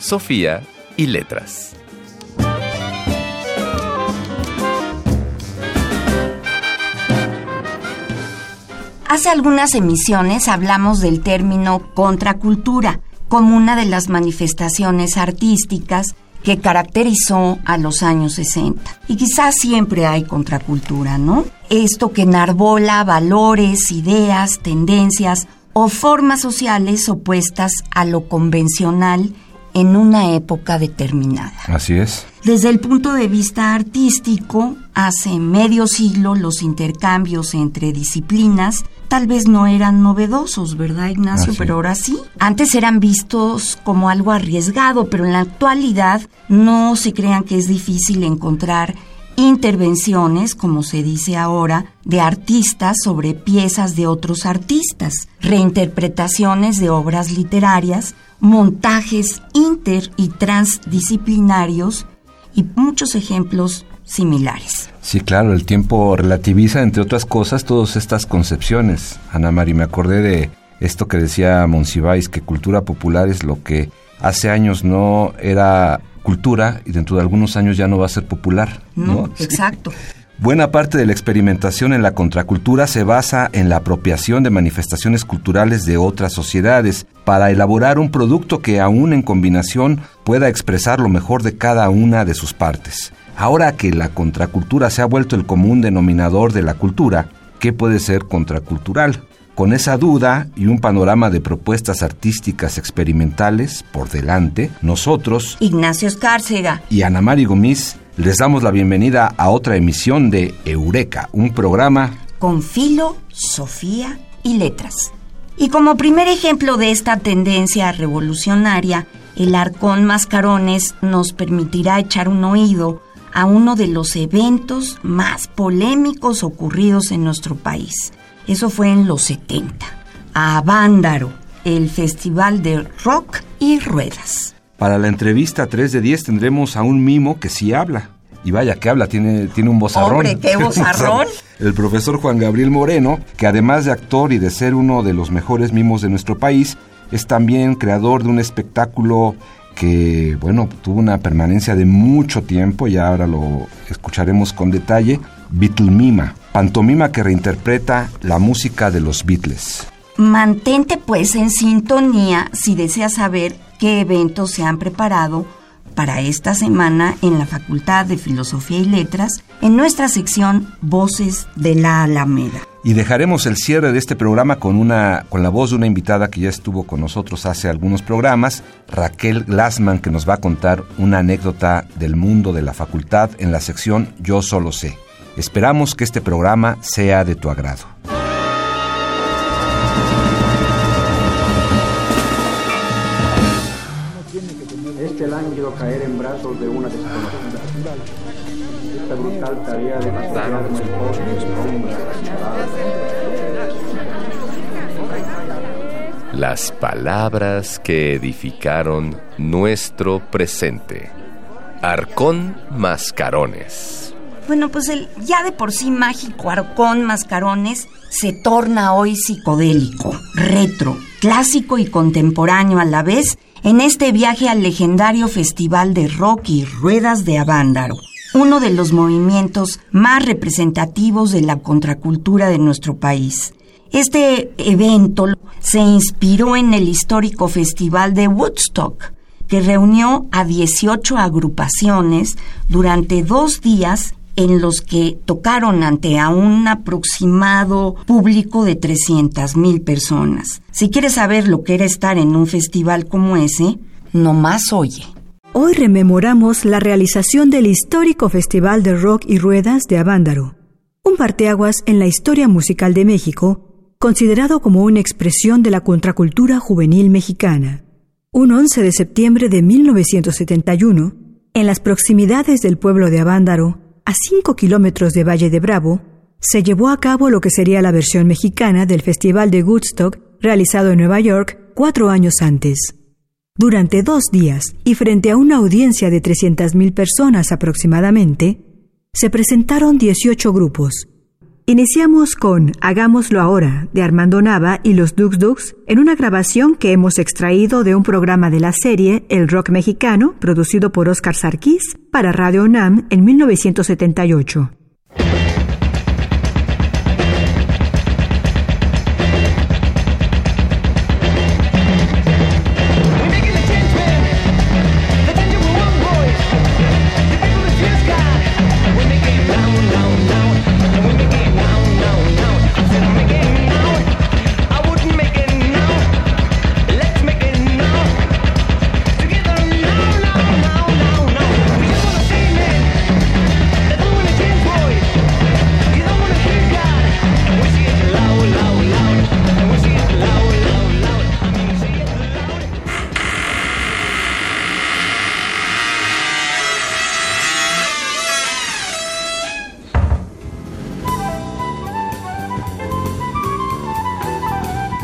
Sofía y letras. Hace algunas emisiones hablamos del término contracultura como una de las manifestaciones artísticas que caracterizó a los años 60. Y quizás siempre hay contracultura, ¿no? Esto que enarbola valores, ideas, tendencias o formas sociales opuestas a lo convencional en una época determinada. Así es. Desde el punto de vista artístico, hace medio siglo los intercambios entre disciplinas tal vez no eran novedosos, ¿verdad, Ignacio? Pero ahora sí. Antes eran vistos como algo arriesgado, pero en la actualidad no se crean que es difícil encontrar intervenciones, como se dice ahora, de artistas sobre piezas de otros artistas, reinterpretaciones de obras literarias, montajes inter y transdisciplinarios y muchos ejemplos similares. Sí, claro, el tiempo relativiza, entre otras cosas, todas estas concepciones. Ana Mari, me acordé de esto que decía Monsiváis, que cultura popular es lo que hace años no era cultura y dentro de algunos años ya no va a ser popular. No, exacto. Buena parte de la experimentación en la contracultura se basa en la apropiación de manifestaciones culturales de otras sociedades para elaborar un producto que aún en combinación pueda expresar lo mejor de cada una de sus partes. Ahora que la contracultura se ha vuelto el común denominador de la cultura, ¿qué puede ser contracultural? Con esa duda y un panorama de propuestas artísticas experimentales por delante, nosotros, Ignacio Escárcega y Ana Mari Gomis, les damos la bienvenida a otra emisión de Eureka, un programa con filo, Sofía y letras. Y como primer ejemplo de esta tendencia revolucionaria, el Arcón Mascarones nos permitirá echar un oído a uno de los eventos más polémicos ocurridos en nuestro país. Eso fue en los 70, a Vándaro, el festival de rock y ruedas. Para la entrevista 3 de 10 tendremos a un mimo que sí habla. Y vaya que habla, tiene, tiene un vozarrón. ¡Hombre, qué vozarrón! el profesor Juan Gabriel Moreno, que además de actor y de ser uno de los mejores mimos de nuestro país, es también creador de un espectáculo que, bueno, tuvo una permanencia de mucho tiempo y ahora lo escucharemos con detalle, Beatlemima, pantomima que reinterpreta la música de los Beatles. Mantente pues en sintonía si deseas saber qué eventos se han preparado para esta semana en la Facultad de Filosofía y Letras en nuestra sección Voces de la Alameda. Y dejaremos el cierre de este programa con una con la voz de una invitada que ya estuvo con nosotros hace algunos programas, Raquel Glassman, que nos va a contar una anécdota del mundo de la facultad en la sección Yo solo sé. Esperamos que este programa sea de tu agrado. Caer en brazos de una desconocida. Esta brutal tarea de Las palabras que edificaron nuestro presente. Arcón Mascarones. Bueno, pues el ya de por sí mágico Arcón Mascarones se torna hoy psicodélico, retro, clásico y contemporáneo a la vez en este viaje al legendario Festival de Rock y Ruedas de Avándaro, uno de los movimientos más representativos de la contracultura de nuestro país. Este evento se inspiró en el histórico Festival de Woodstock, que reunió a 18 agrupaciones durante dos días en los que tocaron ante a un aproximado público de 300 mil personas. Si quieres saber lo que era estar en un festival como ese, no más oye. Hoy rememoramos la realización del histórico Festival de Rock y Ruedas de Avándaro, un parteaguas en la historia musical de México, considerado como una expresión de la contracultura juvenil mexicana. Un 11 de septiembre de 1971, en las proximidades del pueblo de Avándaro, a 5 kilómetros de Valle de Bravo, se llevó a cabo lo que sería la versión mexicana del Festival de Woodstock realizado en Nueva York cuatro años antes. Durante dos días y frente a una audiencia de 300.000 personas aproximadamente, se presentaron 18 grupos, Iniciamos con Hagámoslo ahora de Armando Nava y los Dux Dux en una grabación que hemos extraído de un programa de la serie El Rock Mexicano producido por Oscar Sarkis para Radio UNAM en 1978.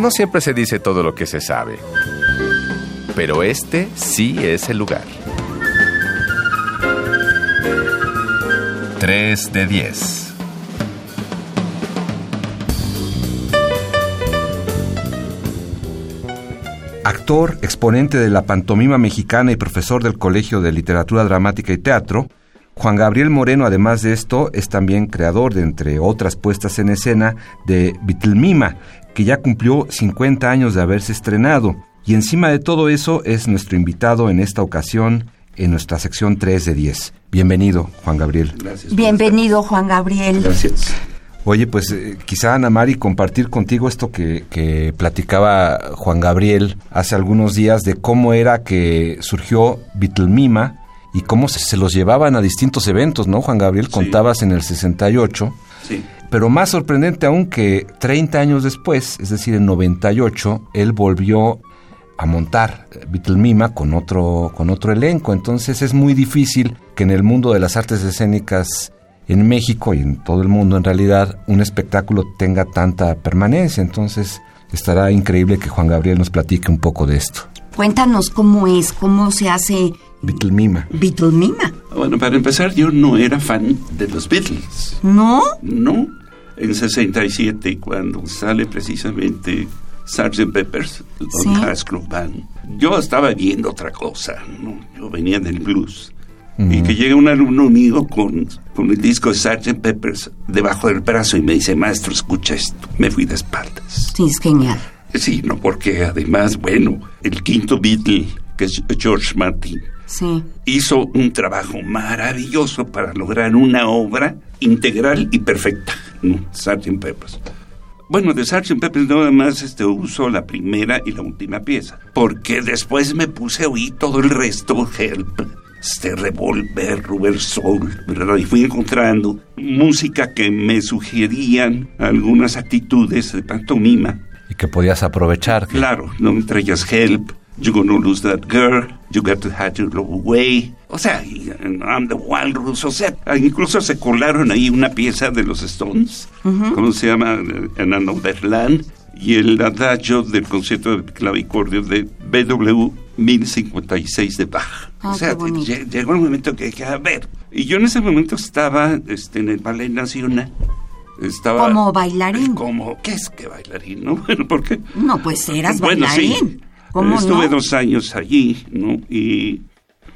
No siempre se dice todo lo que se sabe, pero este sí es el lugar. 3 de 10. Actor, exponente de la pantomima mexicana y profesor del Colegio de Literatura Dramática y Teatro, Juan Gabriel Moreno, además de esto, es también creador de, entre otras puestas en escena, de Bitlmima, que ya cumplió 50 años de haberse estrenado. Y encima de todo eso es nuestro invitado en esta ocasión en nuestra sección 3 de 10. Bienvenido, Juan Gabriel. Gracias. Bienvenido, Juan Gabriel. Gracias. Oye, pues eh, quizá Ana Mari compartir contigo esto que, que, platicaba Juan Gabriel hace algunos días de cómo era que surgió Beatlemima y cómo se, se, los llevaban a distintos eventos, ¿no? Juan Gabriel, contabas en el 68. Sí. Pero más sorprendente aún que 30 años después, es decir, en 98, él volvió a montar Beatlemima con otro, con otro elenco. Entonces es muy difícil que en el mundo de las artes escénicas en México y en todo el mundo en realidad un espectáculo tenga tanta permanencia. Entonces estará increíble que Juan Gabriel nos platique un poco de esto. Cuéntanos cómo es, cómo se hace Beatlemima. Beatlemima. Bueno, para empezar, yo no era fan de los Beatles. ¿No? No. En 67, cuando sale precisamente Sgt. Peppers, Sí. Don Haskell Band, yo estaba viendo otra cosa, ¿no? Yo venía del blues. Y que llega un alumno mío con, con el disco de Sgt. Peppers debajo del brazo y me dice, maestro, escucha esto. Me fui de espaldas. Sí, es genial. Sí, no, porque además, bueno, el quinto Beatle, que es George Martin, Sí. hizo un trabajo maravilloso para lograr una obra integral y perfecta, ¿no? Sgt. Peppers. Bueno, de Sgt. Peppers nada más este, uso la primera y la última pieza, porque después me puse a oír todo el resto, Help, este Revolver, Rubber Soul, ¿verdad? Y fui encontrando música que me sugerían algunas actitudes de pantomima Y que podías aprovechar. que- Claro, no entre ellas Help, You're Gonna Lose That Girl, You Got to Have Your Love Away, o sea, I'm the Walrus, o sea, incluso se colaron ahí una pieza de los Stones, ¿cómo se llama? En Another Land, y el adagio del concierto de clavicordio de BW 1056 de Bach. Ah, o sea, llegó el momento que dije, a ver, y yo en ese momento estaba este, en el Ballet Nacional, estaba... Como bailarín. Como, ¿qué es que bailarín? No, bueno, porque... No, pues eras Bueno, bailarín. sí. ¿Cómo Estuve no? dos años allí, ¿no? Y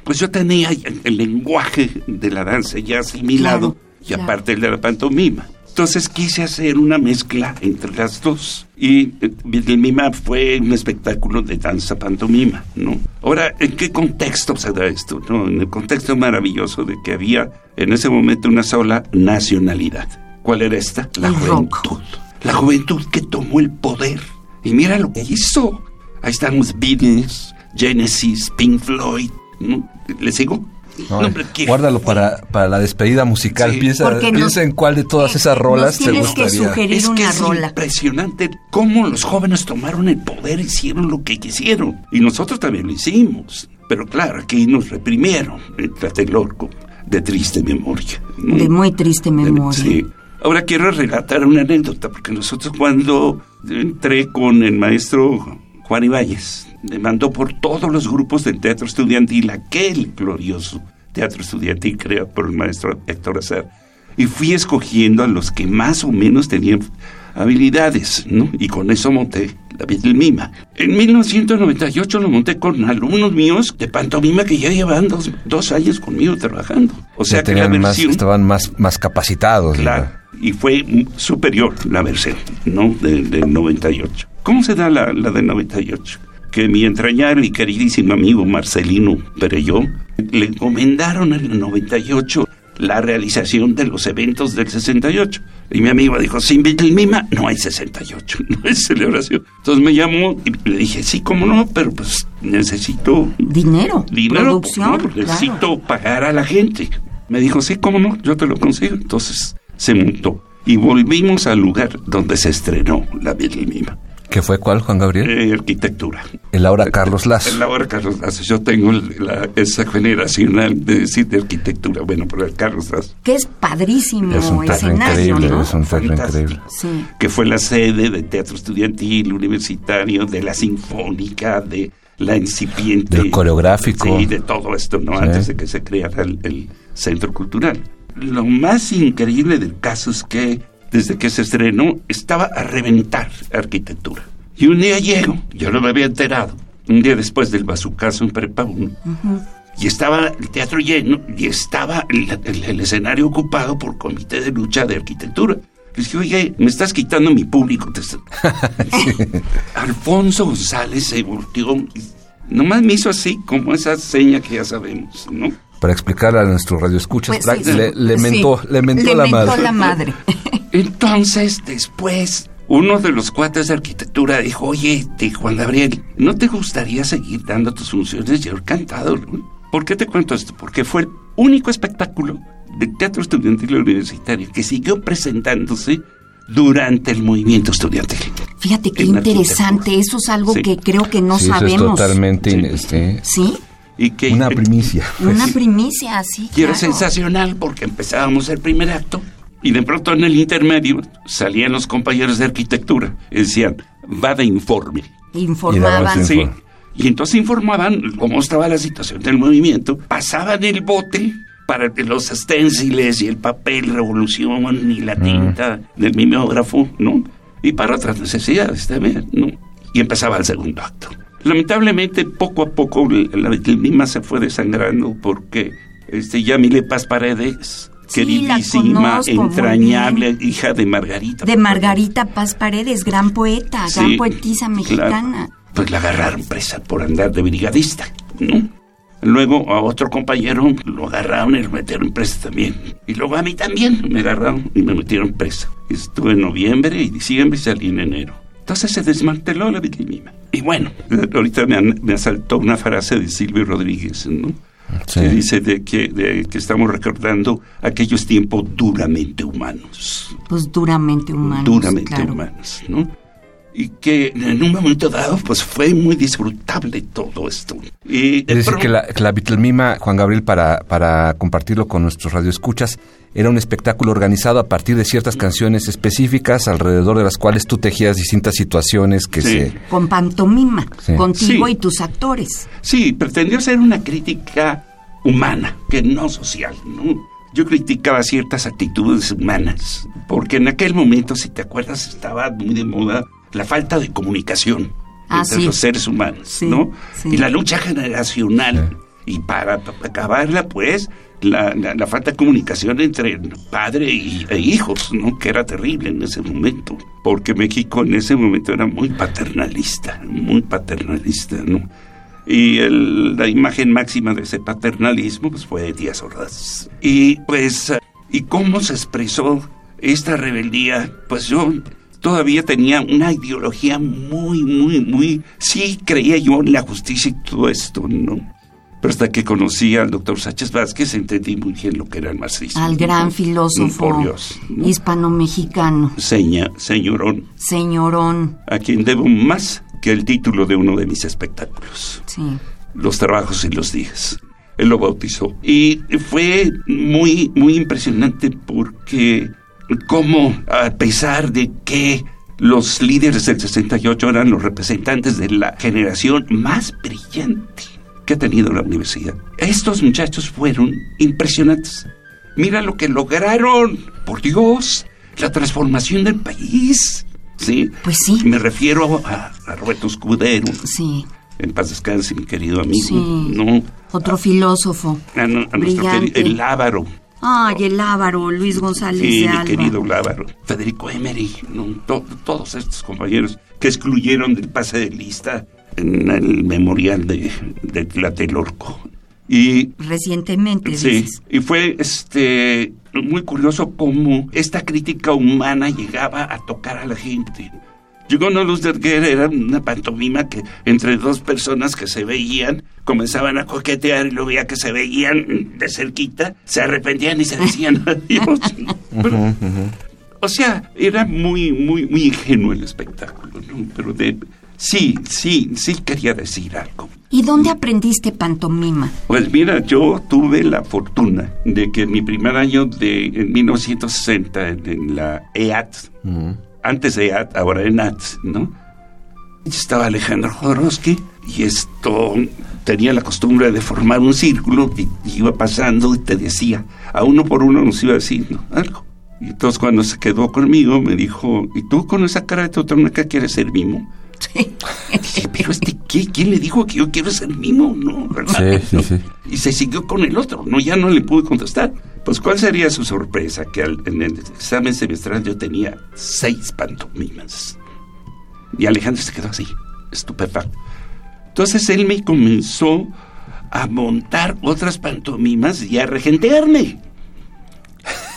pues yo tenía el, el lenguaje de la danza ya asimilado Claro, y claro. aparte el de la pantomima. Entonces quise hacer una mezcla entre las dos. Y eh, Beatlemima fue un espectáculo de danza pantomima, ¿no? Ahora, ¿en qué contexto se da esto? No? En el contexto maravilloso de que había en ese momento una sola nacionalidad. ¿Cuál era esta? La El rock. juventud. La juventud que tomó el poder. Y mira lo que hizo. Ahí están los Beatles, Genesis, Pink Floyd. ¿no? ¿Le sigo? No, No, guárdalo para, para la despedida musical. Sí. piensa piensa en cuál de todas esas nos rolas te que gustaría. sugerir Es que una es rola. impresionante cómo los jóvenes tomaron el poder, hicieron lo que quisieron. Y nosotros también lo hicimos. Pero claro, aquí nos reprimieron el Tlatelolco, de triste memoria. De muy triste memoria. Sí. Ahora quiero relatar una anécdota, porque nosotros cuando entré con el maestro Juan Ibáñez, me mandó por todos los grupos del teatro estudiantil, aquel glorioso teatro estudiantil creado por el maestro Héctor Azar, y fui escogiendo a los que más o menos tenían habilidades, ¿no? Y con eso monté la Vida del Mima. En 1998 lo monté con alumnos míos de pantomima que ya llevan dos, dos años conmigo trabajando. O sea que la más, versión... estaban más, más capacitados. Claro, y fue superior la versión, ¿no? De- Del 98. ¿Cómo se da la, la del 98? Que mi entrañable y queridísimo amigo Marcelino Perelló le encomendaron en el 98 la realización de los eventos del 68. Y mi amigo dijo, sin Mima no hay 68, no hay celebración. Entonces me llamó y le dije, sí, cómo no, pero pues necesito Dinero, dinero, producción, ¿no? Claro. necesito pagar a la gente. Me dijo, sí, cómo no, yo te lo consigo. Entonces se montó. Y volvimos al lugar donde se estrenó la Mima. ¿Qué fue cuál, Juan Gabriel? Eh, arquitectura. El ahora Carlos Lazo. En la hora Carlos Lazo. Yo tengo la- esa generacional de decir de arquitectura. Bueno, pero el Carlos Lazo, Que es padrísimo Es un teatro increíble, ¿no? es un teatro increíble. Sí. que fue la sede de teatro estudiantil, universitario, de la sinfónica, de la incipiente. Del coreográfico. Sí, de todo esto, ¿no? Sí. Antes de que se creara el, el centro cultural. Lo más increíble del caso es que desde que se estrenó estaba a reventar arquitectura. Y un día llego, yo no me había enterado, un día después del bazucazo en Prepa 1, y estaba el teatro lleno y estaba el, el- el escenario ocupado por comité de lucha de arquitectura. Les dije, oye, me estás quitando mi público. Te está-". Alfonso González se volteó y nomás me hizo así, como esa seña que ya sabemos, ¿no? Para explicarle a nuestros radioescuchas, Pues sí, sí. le, le Sí. mentó, le mentó Le la mentó madre. la madre. Entonces, después, uno de los cuates de arquitectura dijo, oye, te- Juan Gabriel, ¿no te gustaría seguir dando tus funciones? Yo encantado. ¿Por qué te cuento esto? Porque fue el único espectáculo de teatro estudiantil universitario que siguió presentándose durante el movimiento estudiantil. Fíjate qué interesante. Eso es algo Sí. que creo que no Sí, eso es sabemos. totalmente Sí. este, Sí, Y que una primicia. una primicia así. Y era claro. sensacional porque empezábamos el primer acto y de pronto en el intermedio salían los compañeros de arquitectura y decían, va de informe. Informaban. Y Sí. Y entonces informaban cómo estaba la situación del movimiento, pasaban el bote para los stenciles y el papel revolución y la tinta del mimeógrafo, ¿no? Y para otras necesidades también, ¿no? Y empezaba el segundo acto. Lamentablemente, poco a poco, la el Mima se fue desangrando porque este, Yamile Paz Paredes, Sí, queridísima, conozco entrañable hija de Margarita. De Margarita Paz Paredes, gran poeta, gran poetisa mexicana. Pues la agarraron presa por andar de brigadista, ¿no? Luego a otro compañero lo agarraron y lo metieron presa también. Y luego a mí también me agarraron y me metieron presa. Estuve en noviembre y diciembre y salí en enero. Entonces se desmanteló la Mima. Y bueno, ahorita me, me asaltó una frase de Silvio Rodríguez, ¿no? Sí. Que dice de que, de que estamos recordando aquellos tiempos duramente humanos Pues duramente humanos. duramente claro. humanos, ¿no? Y que en un momento dado, pues fue muy disfrutable todo esto. Y de Es decir, pronto- que la, que la Beatlemima, Juan Gabriel, para, para compartirlo con nuestros radioescuchas, era un espectáculo organizado a partir de ciertas canciones específicas, alrededor de las cuales tú tejías distintas situaciones que Sí. se... Con pantomima, Sí. contigo Sí. y tus actores. Sí, pretendió ser una crítica humana, que no social, ¿no? Yo criticaba ciertas actitudes humanas, porque en aquel momento, si te acuerdas, estaba muy de moda la falta de comunicación Ah, entre sí. los seres humanos, Sí, ¿no? sí. Y la lucha generacional. Y para, para acabarla, pues, la, la- falta de comunicación entre padre y, e hijos, ¿no? Que era terrible en ese momento. Porque México en ese momento era muy paternalista, muy paternalista, ¿no? Y el- la imagen máxima de ese paternalismo pues, fue Díaz Ordaz. Y pues, ¿y cómo se expresó esta rebeldía? Pues yo todavía tenía una ideología muy, muy, muy... Sí creía yo en la justicia y todo esto, ¿no? Pero hasta que conocí al doctor Sánchez Vázquez entendí muy bien lo que era el marxismo. Al gran filósofo ¿no? hispano-mexicano. Seña, señorón, Señorón. a quien debo más que el título de uno de mis espectáculos. Sí. Los trabajos y los días. Él lo bautizó. Y fue muy, muy impresionante porque como a pesar de que los líderes del 68 eran los representantes de la generación más brillante que ha tenido la universidad, estos muchachos fueron impresionantes. Mira lo que lograron, por Dios, la transformación del país. ¿Sí? Pues sí. Me refiero a, a Roberto Escudero, Sí. en paz descanse, mi querido amigo. Sí. No, Otro filósofo. a, no- a nuestro querido, el Lábaro. Ay, el Ávaro, Luis González Sí, de mi Alba. querido Lábaro. Federico Emery, ¿no? To- todos estos compañeros que excluyeron del pase de lista en el memorial de, de Tlatelolco. Y Recientemente, Sí, dices. y fue este muy curioso cómo esta crítica humana llegaba a tocar a la gente. Llegó No Luz de Erguer, era una pantomima que entre dos personas que se veían comenzaban a coquetear y luego veía que se veían de cerquita, se arrepentían y se decían adiós. Pero, o sea, era muy, muy, muy ingenuo el espectáculo, ¿no? Pero de, sí, sí, sí quería decir algo. ¿Y dónde aprendiste pantomima? Pues mira, yo tuve la fortuna de que en mi primer año de en 1960 en, en la EAT, antes de EAT, ahora ENAT, ¿no? Estaba Alejandro Jodorowsky y esto tenía la costumbre de formar un círculo y, y iba pasando y te decía, a uno por uno nos iba diciendo algo. Y entonces cuando se quedó conmigo me dijo, ¿y tú con esa cara de totonaca quieres ser mimo? Sí. Dije, pero este, ¿qué? ¿quién le dijo que yo quiero ser mimo? No, ¿verdad? Sí, sí, No. sí. Y se siguió con el otro, no, ya no le pude contestar. Pues, ¿cuál sería su sorpresa? Que al- en el examen semestral yo tenía seis pantomimas. Y Alejandro se quedó así, estupefacto. Entonces él me comenzó a montar otras pantomimas y a regentearme.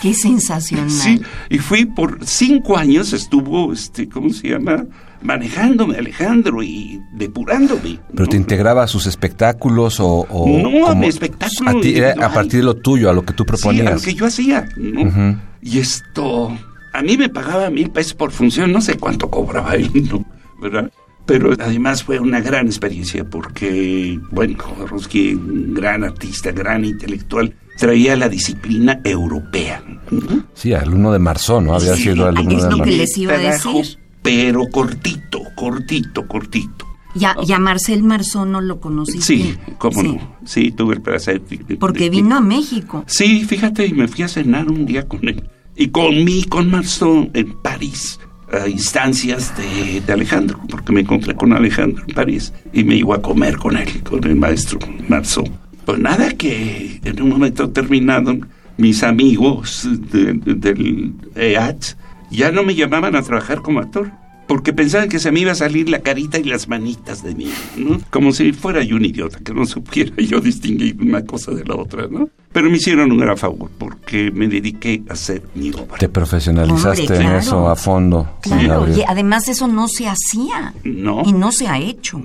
Qué sensacional. Sí, y fui por cinco años, estuvo, este, ¿cómo se llama? Manejándome, Alejandro, y depurándome. ¿Pero ¿no? te integraba a sus espectáculos o...? o No, a mi espectáculo A, ti, a partir de lo tuyo, a lo que tú Sí, a lo proponías. que yo hacía, ¿no? Ujú. Y esto, a mí me pagaba mil pesos por función, no sé cuánto cobraba él, ¿no? ¿Verdad? Pero además fue una gran experiencia porque, bueno, Jodorowsky, un gran artista, gran intelectual, traía la disciplina europea. ¿no? Sí, alumno de Marzón, ¿no? Había Sí, sido alumno es de lo que Marzón. les iba a decir. Pero cortito, cortito, cortito. Ya, ya Marcel Marzón no lo conociste. Sí, cómo Sí, no. Sí, tuve el placer. de- Porque de- vino a México. Sí, fíjate, y me fui a cenar un día con él. Y comí con Marceau en París, a instancias de, de Alejandro, porque me encontré con Alejandro en París y me iba a comer con él, con el maestro Marceau. Pues nada, que en un momento determinado, mis amigos de- de- del EAT ya no me llamaban a trabajar como actor. Porque pensaban que se me iba a salir la carita y las manitas de mí, ¿no? Como si fuera yo un idiota, que no supiera yo distinguir una cosa de la otra, ¿no? Pero me hicieron un gran favor, porque me dediqué a hacer mi obra. Te profesionalizaste Hombre, en eso a fondo. Claro, y además eso no se hacía. No. Y no se ha hecho.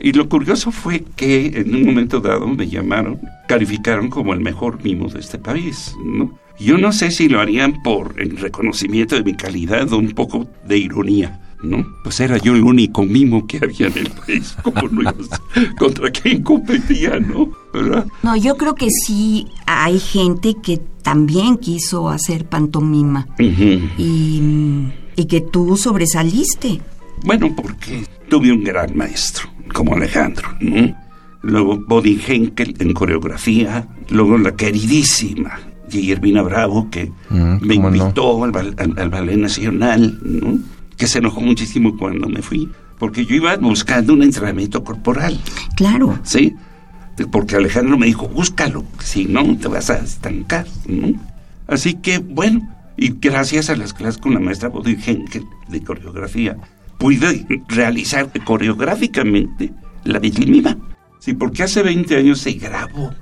Y lo curioso fue que en un momento dado me llamaron, calificaron como el mejor mimo de este país, ¿no? Yo no sé si lo harían por el reconocimiento de mi calidad o un poco de ironía, ¿no? Pues era yo el único mimo que había en el país, como no contra quién competía, ¿no? ¿Verdad? No, yo creo que sí hay gente que también quiso hacer pantomima y, y que tú sobresaliste. Bueno, porque tuve un gran maestro, como Alejandro, ¿no? Luego Bodin Henkel en coreografía, luego la queridísima Guillermina Bravo, que Mm, me no. invitó al, bal- al- al Ballet Nacional, ¿no? Que se enojó muchísimo cuando me fui, porque yo iba buscando un entrenamiento corporal, Claro. ¿sí? Porque Alejandro me dijo, búscalo, si no te vas a estancar, ¿no? Así que, bueno, y gracias a las clases con la maestra Bodil Henkel de coreografía, pude realizar coreográficamente la Mima. Sí, porque hace 20 años se grabó.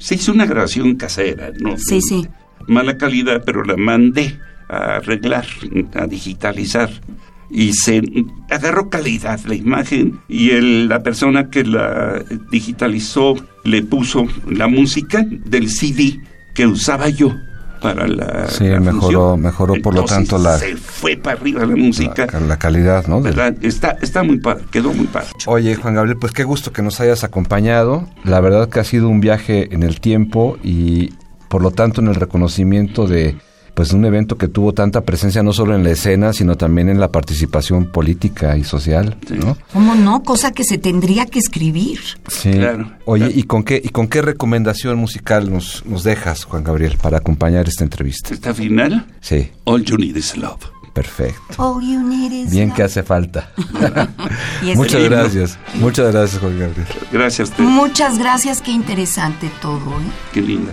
Se hizo una grabación casera, ¿no? Sí, sí. Mala calidad, pero la mandé a arreglar, a digitalizar. y se agarró calidad la imagen y el, la persona que la digitalizó le puso la música del CD que usaba yo para la sí mejoró mejoró por lo tanto la se fue para arriba la música. la, calidad no está está muy padre quedó muy padre. Oye Juan Gabriel pues qué gusto que nos hayas acompañado. La verdad que ha sido un viaje en el tiempo y por lo tanto en el reconocimiento de pues un evento que tuvo tanta presencia no solo en la escena, sino también en la participación política y social, ¿no? ¿Cómo no? Cosa que se tendría que escribir. Sí. Claro. Oye, ¿y con qué y con qué recomendación musical nos, nos dejas, Juan Gabriel, para acompañar esta entrevista? ¿Esta final? Sí. All You Need Is Love. Perfecto. All you need is Bien que hace falta. Muchas gracias. Muchas gracias, Juan Gabriel. Gracias. Muchas gracias. Qué interesante todo. ¿eh? Qué linda.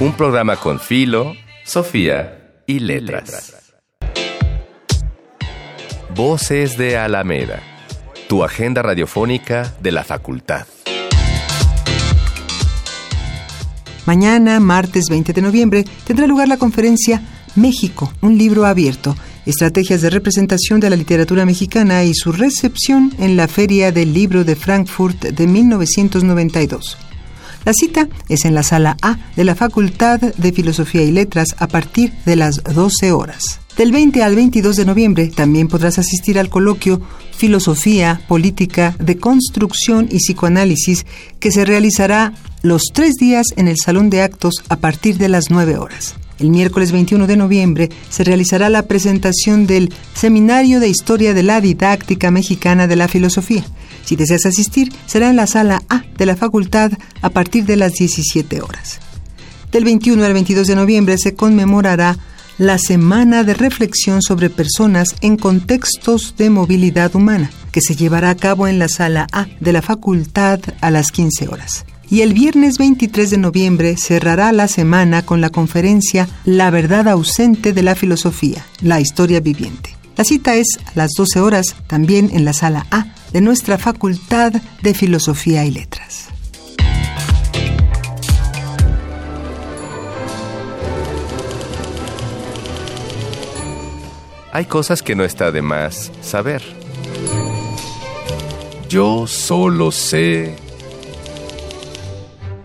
Un programa con Filo, Sofía y Letras. Voces de Alameda, tu agenda radiofónica de la facultad. Mañana, martes 20 de noviembre, tendrá lugar la conferencia México, un libro abierto, estrategias de representación de la literatura mexicana y su recepción en la Feria del Libro de Frankfurt de 1992. La cita es en la sala A de la Facultad de Filosofía y Letras a partir de las 12 horas. Del 20 al 22 de noviembre también podrás asistir al coloquio Filosofía, Política, de Construcción y Psicoanálisis que se realizará los tres días en el Salón de Actos a partir de las 9 horas. El miércoles 21 de noviembre se realizará la presentación del Seminario de Historia de la Didáctica Mexicana de la Filosofía. Si deseas asistir, será en la sala A de la facultad a partir de las 17 horas. Del 21 al 22 de noviembre se conmemorará la Semana de Reflexión sobre Personas en Contextos de Movilidad Humana, que se llevará a cabo en la sala A de la facultad a las 15 horas y el viernes 23 de noviembre cerrará la semana con la conferencia La verdad ausente de la filosofía, la historia viviente. La cita es a las 12 horas, también en la sala A de nuestra Facultad de Filosofía y Letras. Hay cosas que no está de más saber. Yo solo sé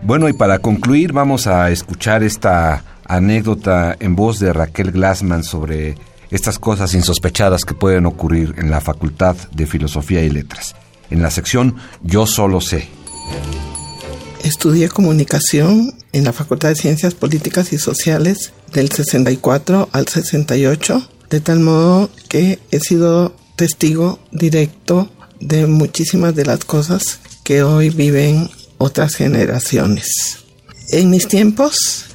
bueno, y para concluir vamos a escuchar esta anécdota en voz de Raquel Glassman sobre estas cosas insospechadas que pueden ocurrir en la Facultad de Filosofía y Letras, en la sección Yo solo sé. Estudié comunicación en la Facultad de Ciencias Políticas y Sociales del 64 al 68, de tal modo que he sido testigo directo de muchísimas de las cosas que hoy viven otras generaciones. En mis tiempos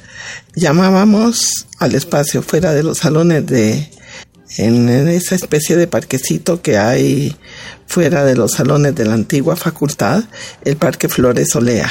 llamábamos al espacio fuera de los salones de en esa especie de parquecito que hay fuera de los salones de la antigua facultad, el Parque Flores Olea.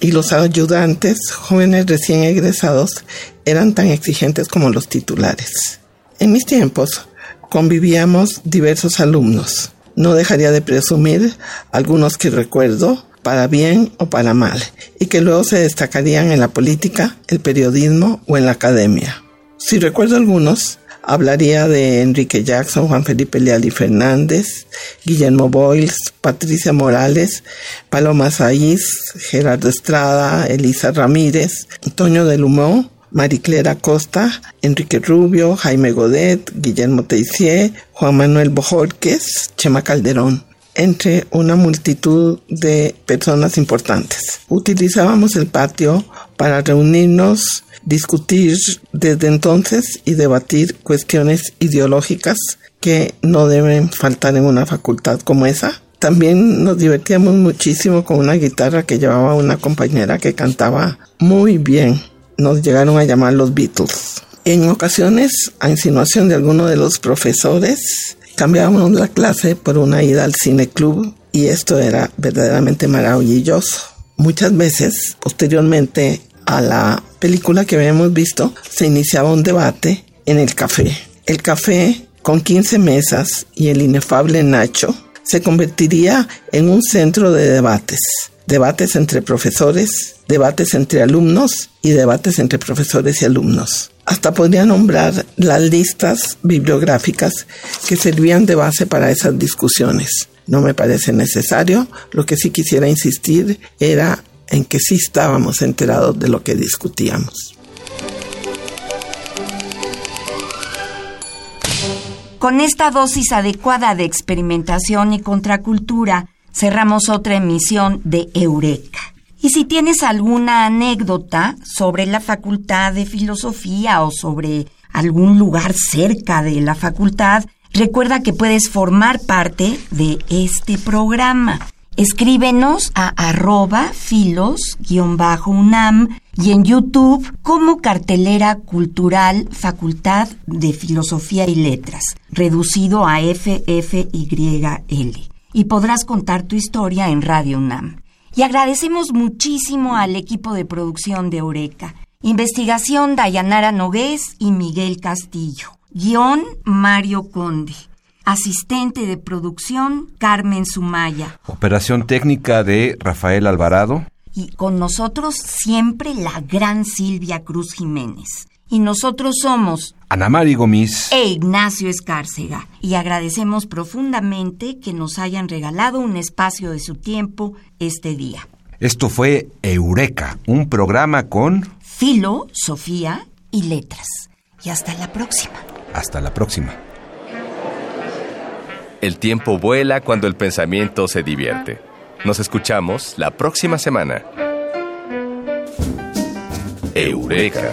Y los ayudantes, jóvenes recién egresados, eran tan exigentes como los titulares. En mis tiempos convivíamos diversos alumnos, no dejaría de presumir algunos que recuerdo para bien o para mal, y que luego se destacarían en la política, el periodismo o en la academia. Si recuerdo algunos, hablaría de Enrique Jackson, Juan Felipe Leal Fernández, Guillermo Boyles, Patricia Morales, Paloma Saiz, Gerardo Estrada, Elisa Ramírez, Antonio del Humó, Mariclera Costa, Enrique Rubio, Jaime Godet, Guillermo Teissier, Juan Manuel Bojorquez, Chema Calderón entre una multitud de personas importantes. Utilizábamos el patio para reunirnos, discutir desde entonces y debatir cuestiones ideológicas que no deben faltar en una facultad como esa. También nos divertíamos muchísimo con una guitarra que llevaba una compañera que cantaba muy bien. Nos llegaron a llamar los Beatles. En ocasiones, a insinuación de alguno de los profesores, cambiábamos la clase por una ida al cine club y esto era verdaderamente maravilloso. Muchas veces, posteriormente a la película que habíamos visto, se iniciaba un debate en el café. El café, con 15 mesas y el inefable Nacho, se convertiría en un centro de debates. Debates entre profesores, debates entre alumnos y debates entre profesores y alumnos. Hasta podría nombrar las listas bibliográficas que servían de base para esas discusiones. No me parece necesario. Lo que sí quisiera insistir era en que sí estábamos enterados de lo que discutíamos. Con esta dosis adecuada de experimentación y contracultura, cerramos otra emisión de Eureka. Y si tienes alguna anécdota sobre la Facultad de Filosofía o sobre algún lugar cerca de la facultad, recuerda que puedes formar parte de este programa. Escríbenos a arroba filos-unam y en YouTube como cartelera cultural Facultad de Filosofía y Letras, reducido a FFYL. Y podrás contar tu historia en Radio UNAM. Y agradecemos muchísimo al equipo de producción de Eureka. Investigación Dayanara Nogués y Miguel Castillo. Guión Mario Conde. Asistente de producción Carmen Sumaya. Operación técnica de Rafael Alvarado. Y con nosotros siempre la gran Silvia Cruz Jiménez. Y nosotros somos Ana Mari Gomis e Ignacio Escárcega. Y agradecemos profundamente que nos hayan regalado un espacio de su tiempo este día. Esto fue Eureka, un programa con Filo, Sofía y Letras. Y hasta la próxima. Hasta la próxima. El tiempo vuela cuando el pensamiento se divierte. Nos escuchamos la próxima semana. Eureka.